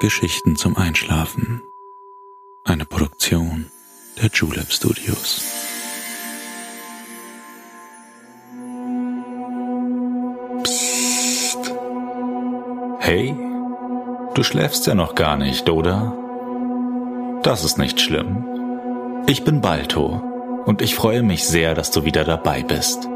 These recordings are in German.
Geschichten zum Einschlafen. Eine Produktion der Julep Studios. Psst. Hey, du schläfst ja noch gar nicht, oder? Das ist nicht schlimm. Ich bin Balto und ich freue mich sehr, dass du wieder dabei bist.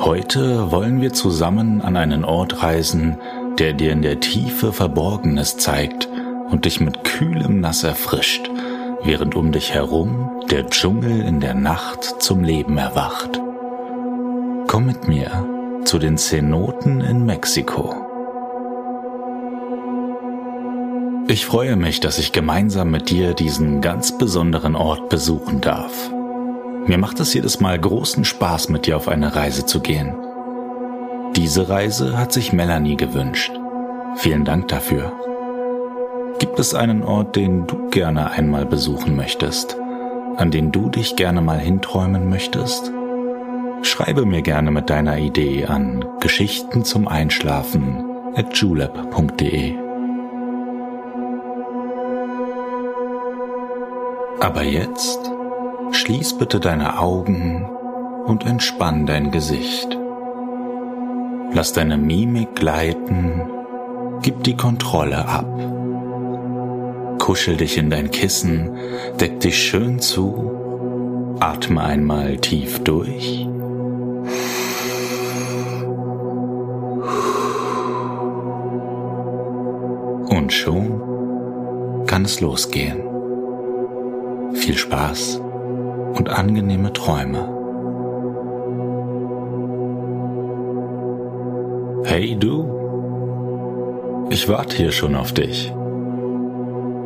Heute wollen wir zusammen an einen Ort reisen, der dir in der Tiefe Verborgenes zeigt und dich mit kühlem Nass erfrischt, während um dich herum der Dschungel in der Nacht zum Leben erwacht. Komm mit mir zu den Cenoten in Mexiko. Ich freue mich, dass ich gemeinsam mit dir diesen ganz besonderen Ort besuchen darf. Mir macht es jedes Mal großen Spaß, mit dir auf eine Reise zu gehen. Diese Reise hat sich Melanie gewünscht. Vielen Dank dafür. Gibt es einen Ort, den du gerne einmal besuchen möchtest, an den du dich gerne mal hinträumen möchtest? Schreibe mir gerne mit deiner Idee an Geschichten zum Einschlafen at julep.de. Aber jetzt schließ bitte deine Augen und entspann dein Gesicht. Lass deine Mimik gleiten, gib die Kontrolle ab. Kuschel dich in dein Kissen, deck dich schön zu, atme einmal tief durch. Und schon kann es losgehen. Viel Spaß und angenehme Träume. Hey du, ich warte hier schon auf dich.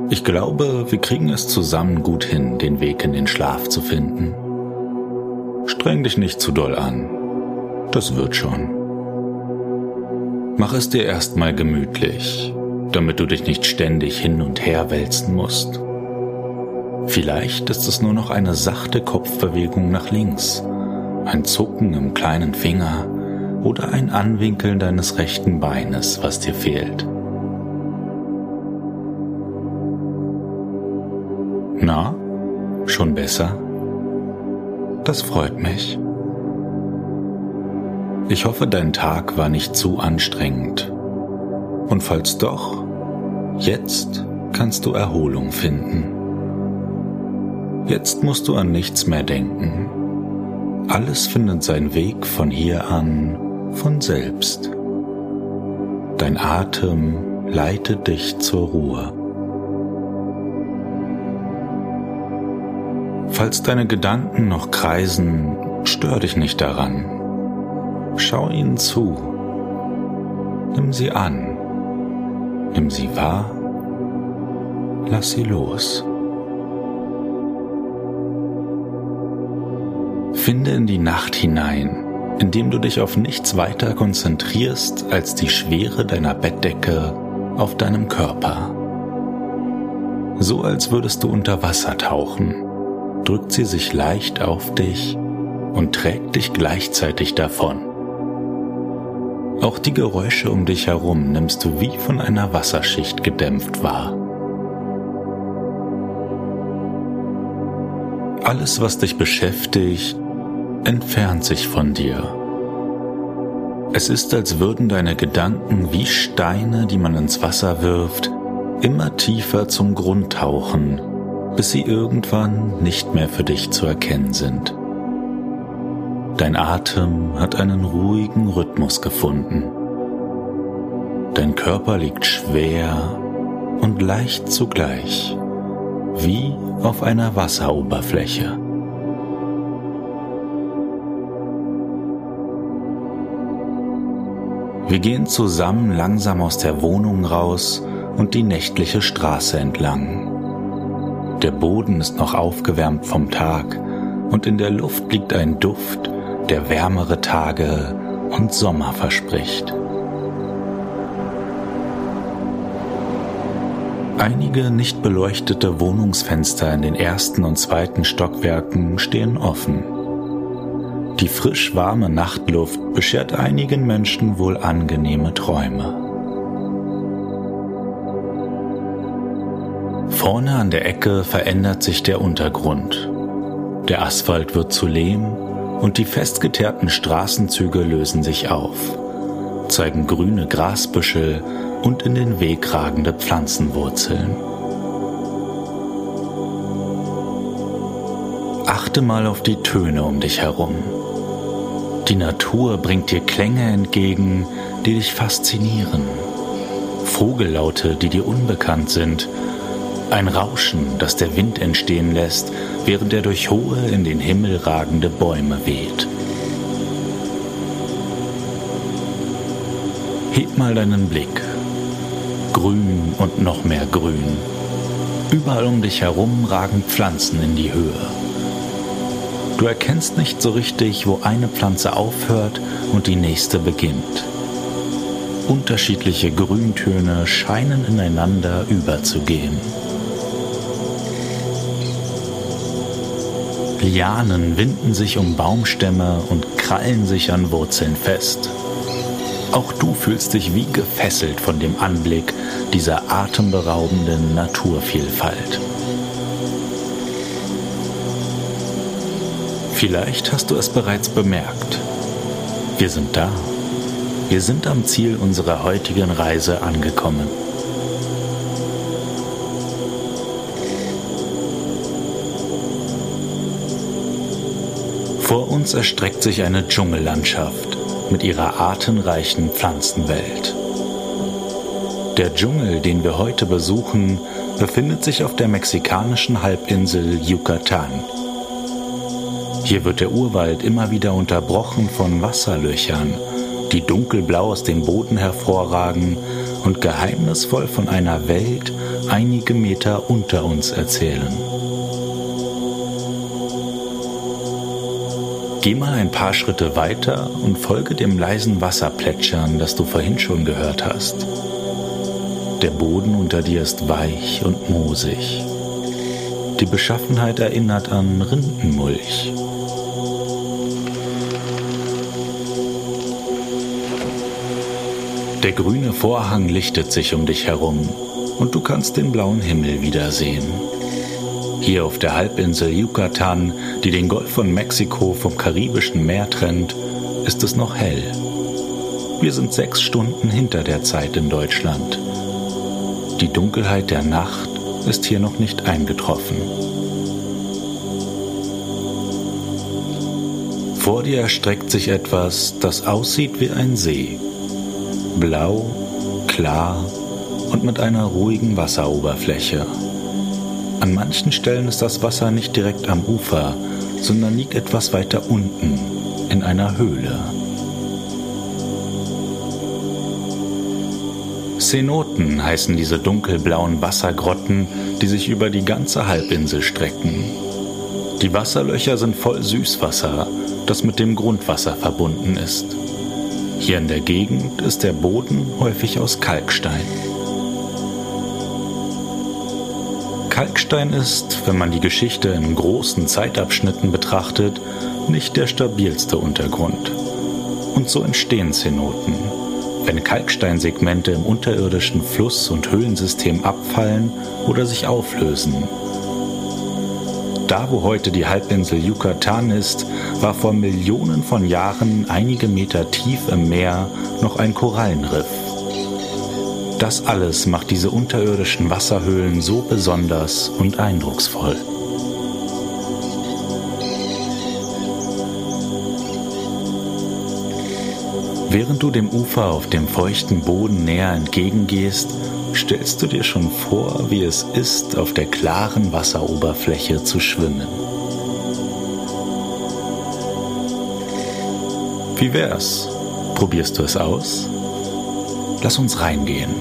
Ich glaube, wir kriegen es zusammen gut hin, den Weg in den Schlaf zu finden. Streng dich nicht zu doll an. Das wird schon. Mach es dir erstmal gemütlich, damit du dich nicht ständig hin und her wälzen musst. Vielleicht ist es nur noch eine sachte Kopfbewegung nach links, ein Zucken im kleinen Finger oder ein Anwinkeln deines rechten Beines, was dir fehlt. Na, schon besser? Das freut mich. Ich hoffe, dein Tag war nicht zu anstrengend. Und falls doch, jetzt kannst du Erholung finden. Jetzt musst du an nichts mehr denken. Alles findet seinen Weg von hier an von selbst. Dein Atem leitet dich zur Ruhe. Falls deine Gedanken noch kreisen, stör dich nicht daran. Schau ihnen zu. Nimm sie an. Nimm sie wahr. Lass sie los. Finde in die Nacht hinein indem du dich auf nichts weiter konzentrierst als die Schwere deiner Bettdecke auf deinem Körper. So als würdest du unter Wasser tauchen, drückt sie sich leicht auf dich und trägt dich gleichzeitig davon. Auch die Geräusche um dich herum nimmst du wie von einer Wasserschicht gedämpft wahr. Alles, was dich beschäftigt, entfernt sich von dir. Es ist, als würden deine Gedanken wie Steine, die man ins Wasser wirft, immer tiefer zum Grund tauchen, bis sie irgendwann nicht mehr für dich zu erkennen sind. Dein Atem hat einen ruhigen Rhythmus gefunden. Dein Körper liegt schwer und leicht zugleich, wie auf einer Wasseroberfläche. Wir gehen zusammen langsam aus der Wohnung raus und die nächtliche Straße entlang. Der Boden ist noch aufgewärmt vom Tag und in der Luft liegt ein Duft, der wärmere Tage und Sommer verspricht. Einige nicht beleuchtete Wohnungsfenster in den ersten und zweiten Stockwerken stehen offen. Die frisch warme Nachtluft beschert einigen Menschen wohl angenehme Träume. Vorne an der Ecke verändert sich der Untergrund. Der Asphalt wird zu Lehm und die festgeteerten Straßenzüge lösen sich auf, zeigen grüne Grasbüschel und in den Weg ragende Pflanzenwurzeln. Achte mal auf die Töne um dich herum. Die Natur bringt dir Klänge entgegen, die dich faszinieren. Vogellaute, die dir unbekannt sind. Ein Rauschen, das der Wind entstehen lässt, während er durch hohe, in den Himmel ragende Bäume weht. Heb mal deinen Blick. Grün und noch mehr Grün. Überall um dich herum ragen Pflanzen in die Höhe. Du erkennst nicht so richtig, wo eine Pflanze aufhört und die nächste beginnt. Unterschiedliche Grüntöne scheinen ineinander überzugehen. Lianen winden sich um Baumstämme und krallen sich an Wurzeln fest. Auch du fühlst dich wie gefesselt von dem Anblick dieser atemberaubenden Naturvielfalt. Vielleicht hast du es bereits bemerkt. Wir sind da. Wir sind am Ziel unserer heutigen Reise angekommen. Vor uns erstreckt sich eine Dschungellandschaft mit ihrer artenreichen Pflanzenwelt. Der Dschungel, den wir heute besuchen, befindet sich auf der mexikanischen Halbinsel Yucatan. Hier wird der Urwald immer wieder unterbrochen von Wasserlöchern, die dunkelblau aus dem Boden hervorragen und geheimnisvoll von einer Welt einige Meter unter uns erzählen. Geh mal ein paar Schritte weiter und folge dem leisen Wasserplätschern, das du vorhin schon gehört hast. Der Boden unter dir ist weich und moosig. Die Beschaffenheit erinnert an Rindenmulch. Der grüne Vorhang lichtet sich um dich herum und du kannst den blauen Himmel wiedersehen. Hier auf der Halbinsel Yucatan, die den Golf von Mexiko vom Karibischen Meer trennt, ist es noch hell. Wir sind sechs Stunden hinter der Zeit in Deutschland. Die Dunkelheit der Nacht ist hier noch nicht eingetroffen. Vor dir erstreckt sich etwas, das aussieht wie ein See. Blau, klar und mit einer ruhigen Wasseroberfläche. An manchen Stellen ist das Wasser nicht direkt am Ufer, sondern liegt etwas weiter unten, in einer Höhle. Cenoten heißen diese dunkelblauen Wassergrotten, die sich über die ganze Halbinsel strecken. Die Wasserlöcher sind voll Süßwasser, das mit dem Grundwasser verbunden ist. Hier in der Gegend ist der Boden häufig aus Kalkstein. Kalkstein ist, wenn man die Geschichte in großen Zeitabschnitten betrachtet, nicht der stabilste Untergrund. Und so entstehen Zenoten. Wenn Kalksteinsegmente im unterirdischen Fluss- und Höhlensystem abfallen oder sich auflösen. Da, wo heute die Halbinsel Yucatan ist, war vor Millionen von Jahren einige Meter tief im Meer noch ein Korallenriff. Das alles macht diese unterirdischen Wasserhöhlen so besonders und eindrucksvoll. Während du dem Ufer auf dem feuchten Boden näher entgegengehst, stellst du dir schon vor, wie es ist, auf der klaren Wasseroberfläche zu schwimmen. Wie wär's? Probierst du es aus? Lass uns reingehen.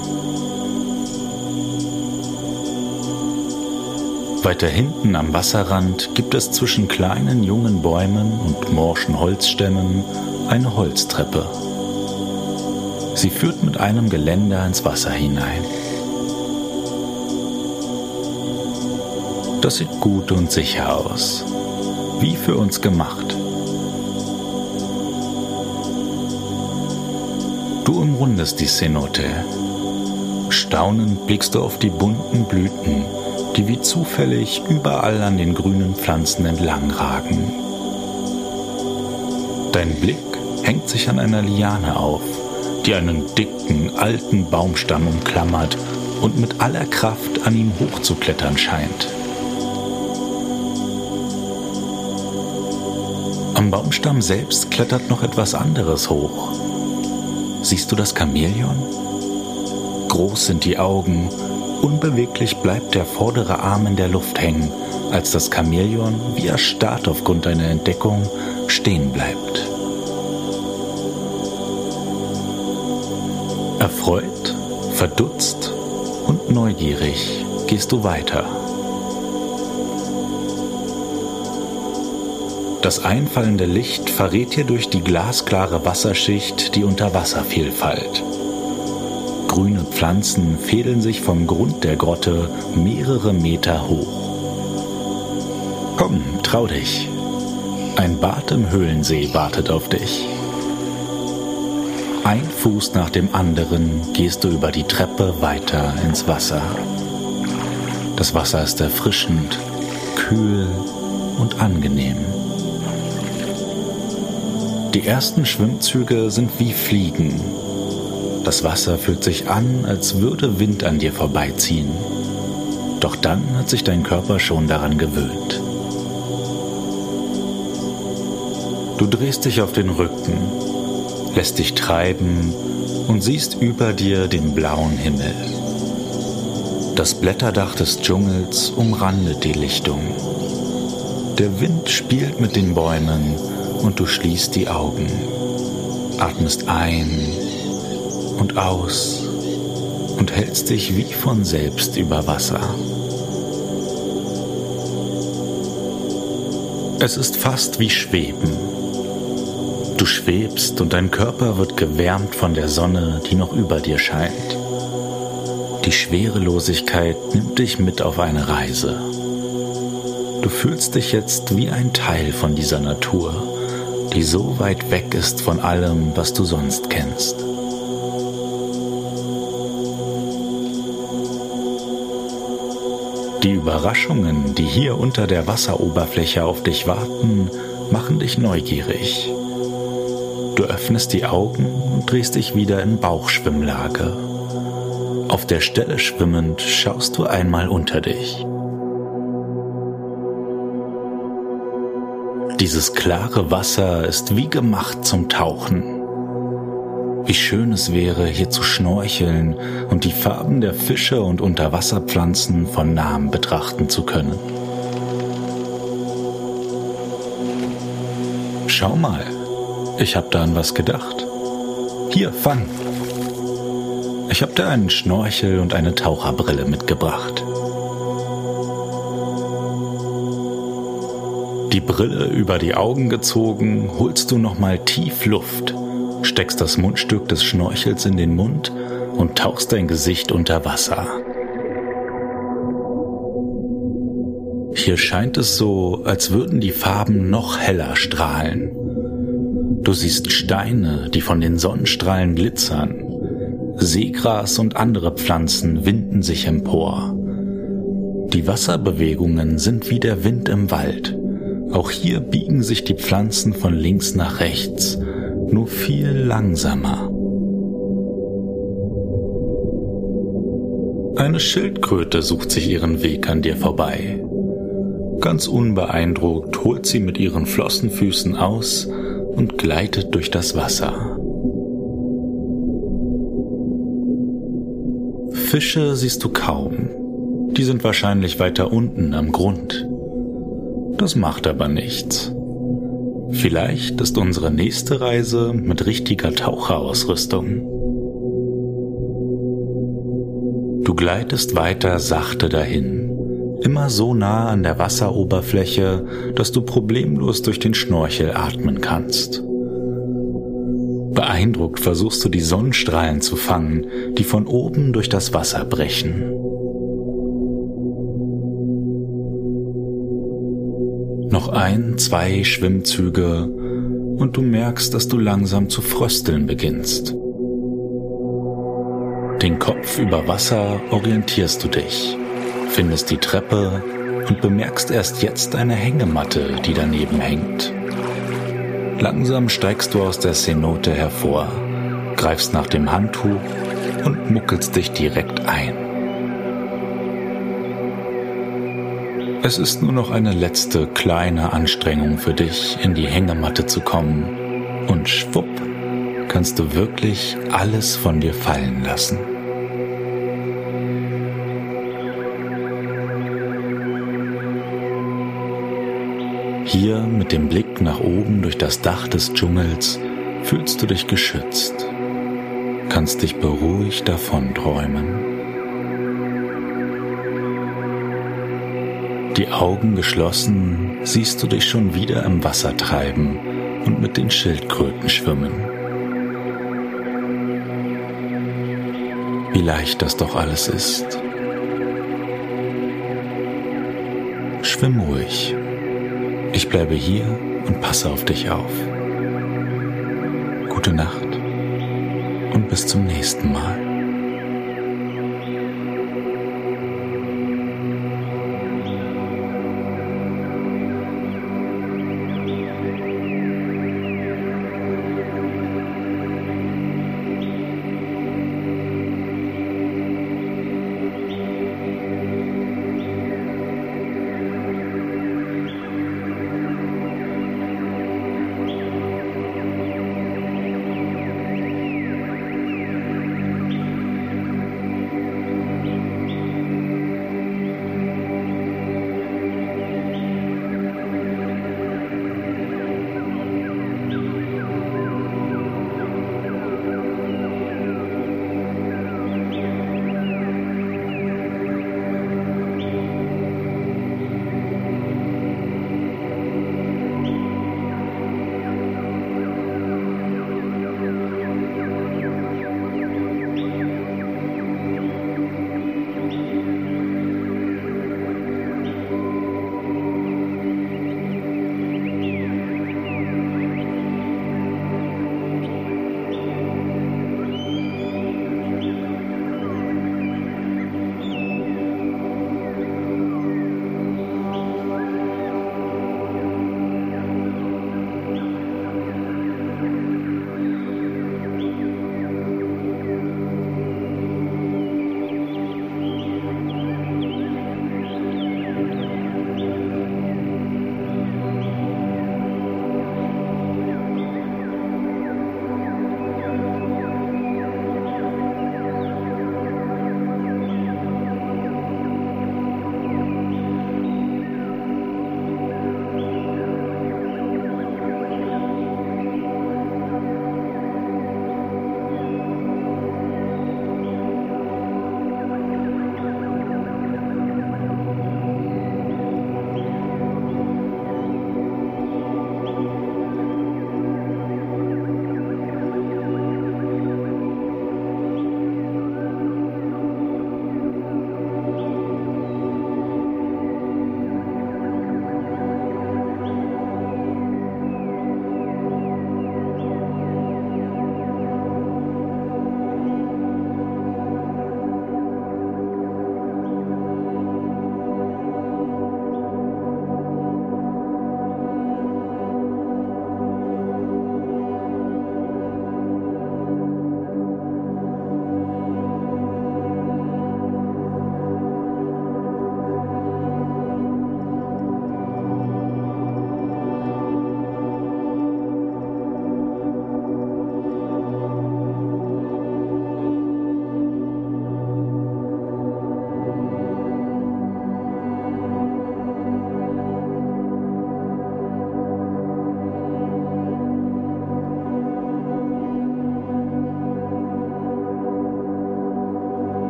Weiter hinten am Wasserrand gibt es zwischen kleinen jungen Bäumen und morschen Holzstämmen eine Holztreppe. Sie führt mit einem Geländer ins Wasser hinein. Das sieht gut und sicher aus, wie für uns gemacht. Du umrundest die Cenote. Staunend blickst du auf die bunten Blüten, die wie zufällig überall an den grünen Pflanzen entlang ragen. Dein Blick hängt sich an einer Liane auf, die einen dicken, alten Baumstamm umklammert und mit aller Kraft an ihm hochzuklettern scheint. Am Baumstamm selbst klettert noch etwas anderes hoch. Siehst du das Chamäleon? Groß sind die Augen, unbeweglich bleibt der vordere Arm in der Luft hängen, als das Chamäleon, wie erstarrt aufgrund deiner Entdeckung, stehen bleibt. Erfreut, verdutzt und neugierig gehst du weiter. Das einfallende Licht verrät dir durch die glasklare Wasserschicht die Unterwasservielfalt. Grüne Pflanzen fädeln sich vom Grund der Grotte mehrere Meter hoch. Komm, trau dich. Ein Bad im Höhlensee wartet auf dich. Ein Fuß nach dem anderen gehst du über die Treppe weiter ins Wasser. Das Wasser ist erfrischend, kühl und angenehm. Die ersten Schwimmzüge sind wie Fliegen. Das Wasser fühlt sich an, als würde Wind an dir vorbeiziehen. Doch dann hat sich dein Körper schon daran gewöhnt. Du drehst dich auf den Rücken lässt dich treiben und siehst über dir den blauen Himmel. Das Blätterdach des Dschungels umrandet die Lichtung. Der Wind spielt mit den Bäumen und du schließt die Augen, atmest ein und aus und hältst dich wie von selbst über Wasser. Es ist fast wie Schweben. Du schwebst und dein Körper wird gewärmt von der Sonne, die noch über dir scheint. Die Schwerelosigkeit nimmt dich mit auf eine Reise. Du fühlst dich jetzt wie ein Teil von dieser Natur, die so weit weg ist von allem, was du sonst kennst. Die Überraschungen, die hier unter der Wasseroberfläche auf dich warten, machen dich neugierig. Du öffnest die Augen und drehst dich wieder in Bauchschwimmlage. Auf der Stelle schwimmend schaust du einmal unter dich. Dieses klare Wasser ist wie gemacht zum Tauchen. Wie schön es wäre, hier zu schnorcheln und die Farben der Fische und Unterwasserpflanzen von nahem betrachten zu können. Schau mal, ich hab da an was gedacht. Hier, fang. Ich hab da einen Schnorchel und eine Taucherbrille mitgebracht. Die Brille über die Augen gezogen, holst du nochmal tief Luft, steckst das Mundstück des Schnorchels in den Mund und tauchst dein Gesicht unter Wasser. Hier scheint es so, als würden die Farben noch heller strahlen. Du siehst Steine, die von den Sonnenstrahlen glitzern. Seegras und andere Pflanzen winden sich empor. Die Wasserbewegungen sind wie der Wind im Wald. Auch hier biegen sich die Pflanzen von links nach rechts, nur viel langsamer. Eine Schildkröte sucht sich ihren Weg an dir vorbei. Ganz unbeeindruckt holt sie mit ihren Flossenfüßen aus und gleitet durch das Wasser. Fische siehst du kaum. Die sind wahrscheinlich weiter unten am Grund. Das macht aber nichts. Vielleicht ist unsere nächste Reise mit richtiger Taucherausrüstung. Du gleitest weiter sachte dahin immer so nah an der Wasseroberfläche, dass du problemlos durch den Schnorchel atmen kannst. Beeindruckt versuchst du die Sonnenstrahlen zu fangen, die von oben durch das Wasser brechen. Noch ein, zwei Schwimmzüge und du merkst, dass du langsam zu frösteln beginnst. Den Kopf über Wasser orientierst du dich findest die Treppe und bemerkst erst jetzt eine Hängematte, die daneben hängt. Langsam steigst du aus der Cenote hervor, greifst nach dem Handtuch und muckelst dich direkt ein. Es ist nur noch eine letzte kleine Anstrengung für dich, in die Hängematte zu kommen und schwupp kannst du wirklich alles von dir fallen lassen. Hier mit dem Blick nach oben durch das Dach des Dschungels fühlst du dich geschützt, kannst dich beruhigt davon Die Augen geschlossen siehst du dich schon wieder im Wasser treiben und mit den Schildkröten schwimmen. Wie leicht das doch alles ist. Schwimm ruhig. Ich bleibe hier und passe auf dich auf. Gute Nacht und bis zum nächsten Mal.